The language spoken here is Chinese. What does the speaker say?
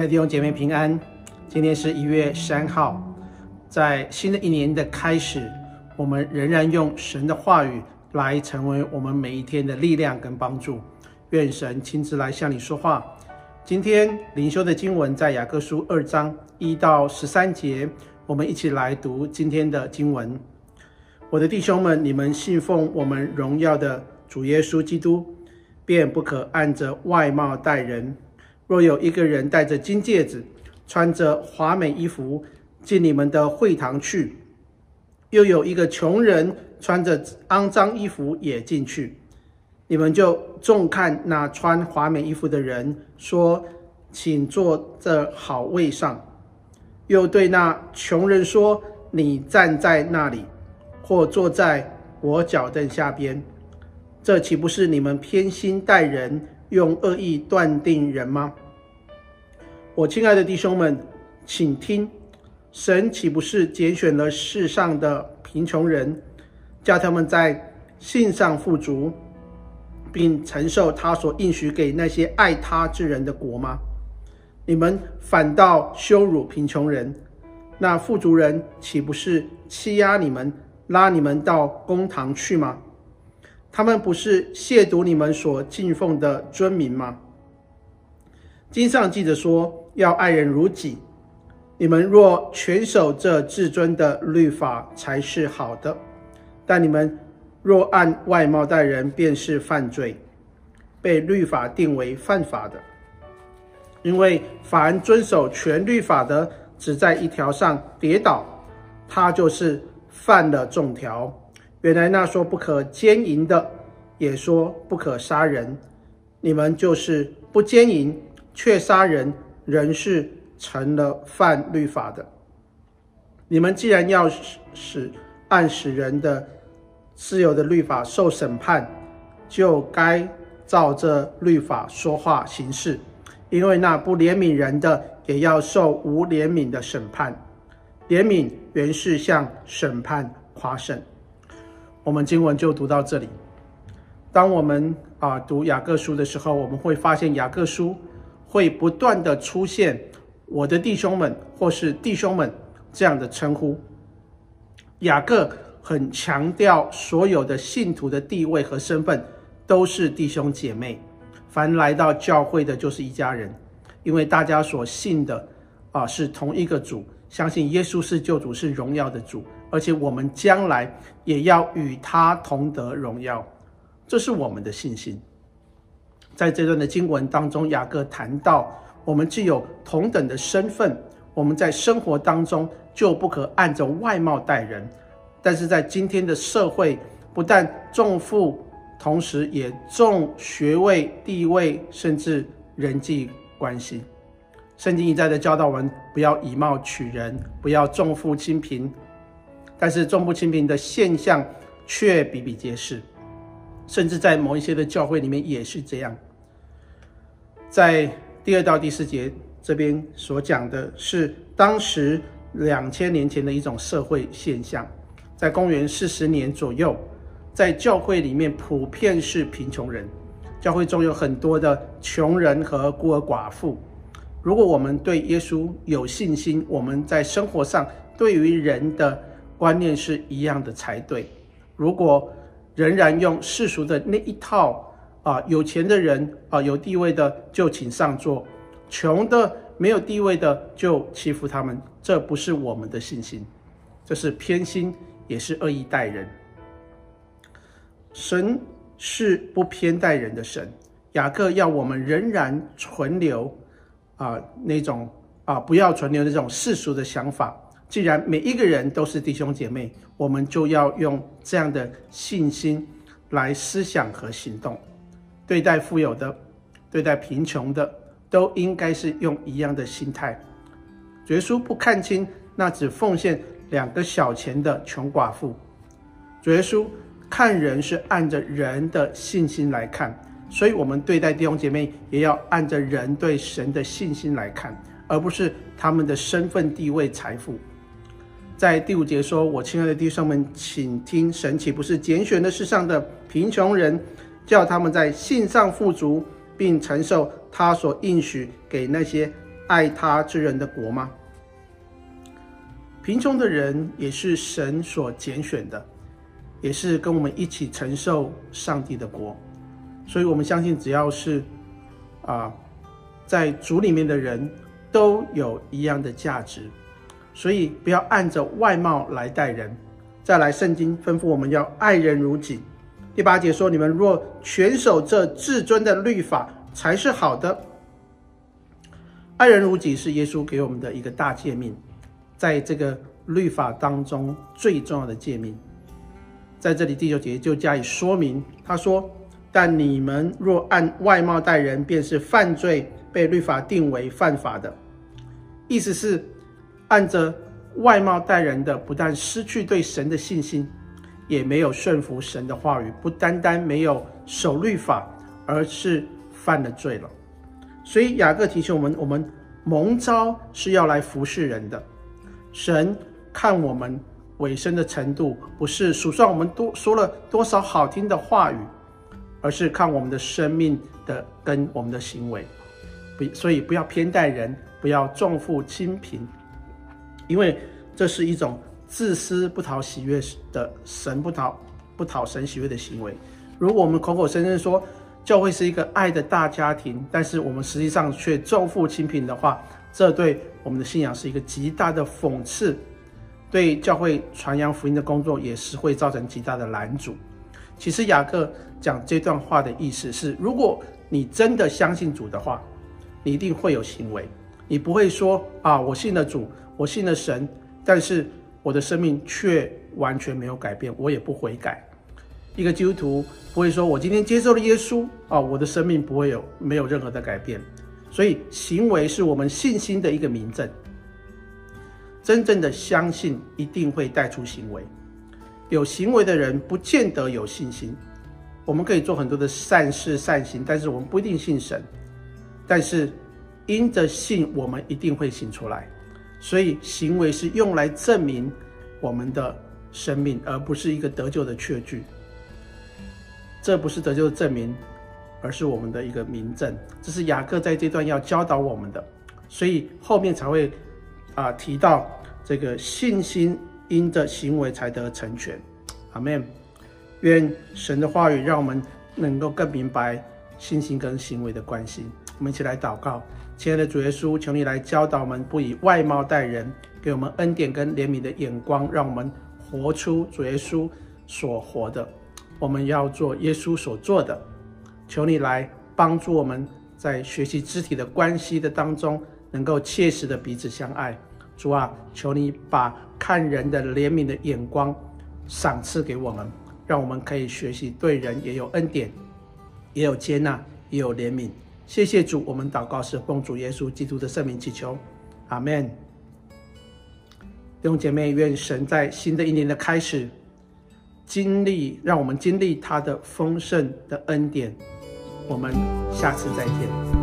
亲爱的弟兄姐妹平安，今天是一月三号，在新的一年的开始，我们仍然用神的话语来成为我们每一天的力量跟帮助。愿神亲自来向你说话。今天灵修的经文在雅各书二章一到十三节，我们一起来读今天的经文。我的弟兄们，你们信奉我们荣耀的主耶稣基督，便不可按着外貌待人。若有一个人戴着金戒指，穿着华美衣服进你们的会堂去，又有一个穷人穿着肮脏衣服也进去，你们就重看那穿华美衣服的人，说：“请坐这好位上。”又对那穷人说：“你站在那里，或坐在我脚凳下边。”这岂不是你们偏心待人，用恶意断定人吗？我亲爱的弟兄们，请听：神岂不是拣选了世上的贫穷人，叫他们在信上富足，并承受他所应许给那些爱他之人的国吗？你们反倒羞辱贫穷人，那富足人岂不是欺压你们，拉你们到公堂去吗？他们不是亵渎你们所敬奉的尊名吗？经上记着说，要爱人如己。你们若全守这至尊的律法，才是好的。但你们若按外貌待人，便是犯罪，被律法定为犯法的。因为凡遵守全律法的，只在一条上跌倒，他就是犯了众条。原来那说不可奸淫的，也说不可杀人。你们就是不奸淫，却杀人，仍是成了犯律法的。你们既然要使按使人的自由的律法受审判，就该照这律法说话行事。因为那不怜悯人的，也要受无怜悯的审判。怜悯原是向审判夸胜。我们经文就读到这里。当我们啊读雅各书的时候，我们会发现雅各书会不断的出现“我的弟兄们”或是“弟兄们”这样的称呼。雅各很强调所有的信徒的地位和身份都是弟兄姐妹，凡来到教会的就是一家人，因为大家所信的啊是同一个主，相信耶稣是救主，是荣耀的主。而且我们将来也要与他同得荣耀，这是我们的信心。在这段的经文当中，雅各谈到，我们既有同等的身份，我们在生活当中就不可按着外貌待人。但是在今天的社会，不但重富，同时也重学位、地位，甚至人际关系。圣经一再的教导我们，不要以貌取人，不要重富轻贫。但是重富轻贫的现象却比比皆是，甚至在某一些的教会里面也是这样。在第二到第四节这边所讲的是当时两千年前的一种社会现象，在公元四十年左右，在教会里面普遍是贫穷人，教会中有很多的穷人和孤儿寡妇。如果我们对耶稣有信心，我们在生活上对于人的观念是一样的才对。如果仍然用世俗的那一套啊，有钱的人啊，有地位的就请上座，穷的没有地位的就欺负他们，这不是我们的信心，这是偏心，也是恶意待人。神是不偏待人的神，雅各要我们仍然存留啊那种啊不要存留那种世俗的想法。既然每一个人都是弟兄姐妹，我们就要用这样的信心来思想和行动。对待富有的，对待贫穷的，都应该是用一样的心态。耶稣不看轻那只奉献两个小钱的穷寡妇。耶稣看人是按着人的信心来看，所以我们对待弟兄姐妹也要按着人对神的信心来看，而不是他们的身份地位、财富。在第五节说：“我亲爱的弟兄们，请听，神岂不是拣选了世上的贫穷人，叫他们在信上富足，并承受他所应许给那些爱他之人的国吗？贫穷的人也是神所拣选的，也是跟我们一起承受上帝的国。所以，我们相信，只要是啊，在主里面的人都有一样的价值。所以，不要按着外貌来待人。再来，圣经吩咐我们要爱人如己。第八节说：“你们若全守这至尊的律法，才是好的。”爱人如己是耶稣给我们的一个大诫命，在这个律法当中最重要的诫命。在这里第九节就加以说明，他说：“但你们若按外貌待人，便是犯罪，被律法定为犯法的。”意思是，按着外貌待人的，不但失去对神的信心。也没有顺服神的话语，不单单没有守律法，而是犯了罪了。所以雅各提醒我们：我们蒙召是要来服侍人的。神看我们委身的程度，不是数算我们多说了多少好听的话语，而是看我们的生命的跟我们的行为。不，所以不要偏待人，不要重富轻贫，因为这是一种。自私不讨喜悦的神不讨不讨神喜悦的行为。如果我们口口声声说教会是一个爱的大家庭，但是我们实际上却重富轻贫的话，这对我们的信仰是一个极大的讽刺，对教会传扬福音的工作也是会造成极大的拦阻。其实雅各讲这段话的意思是：如果你真的相信主的话，你一定会有行为，你不会说啊，我信了主，我信了神，但是。我的生命却完全没有改变，我也不悔改。一个基督徒不会说：“我今天接受了耶稣啊，我的生命不会有没有任何的改变。”所以，行为是我们信心的一个明证。真正的相信一定会带出行为，有行为的人不见得有信心。我们可以做很多的善事善行，但是我们不一定信神。但是，因着信，我们一定会行出来。所以，行为是用来证明我们的生命，而不是一个得救的确据。这不是得救的证明，而是我们的一个明证。这是雅各在这段要教导我们的，所以后面才会啊、提到这个信心因着行为才得成全。阿门。愿神的话语让我们能够更明白信心跟行为的关系。我们一起来祷告。亲爱的主耶稣，求你来教导我们，不以外貌待人，给我们恩典跟怜悯的眼光，让我们活出主耶稣所活的。我们要做耶稣所做的。求你来帮助我们在学习肢体的关系的当中，能够切实的彼此相爱。主啊，求你把看人的怜悯的眼光赏赐给我们，让我们可以学习对人也有恩典，也有接纳，也有怜悯。谢谢主，我们祷告是奉主耶稣基督的圣名祈求，阿门。弟兄姐妹，愿神在新的一年的开始，经历，让我们经历他的丰盛的恩典。我们下次再见。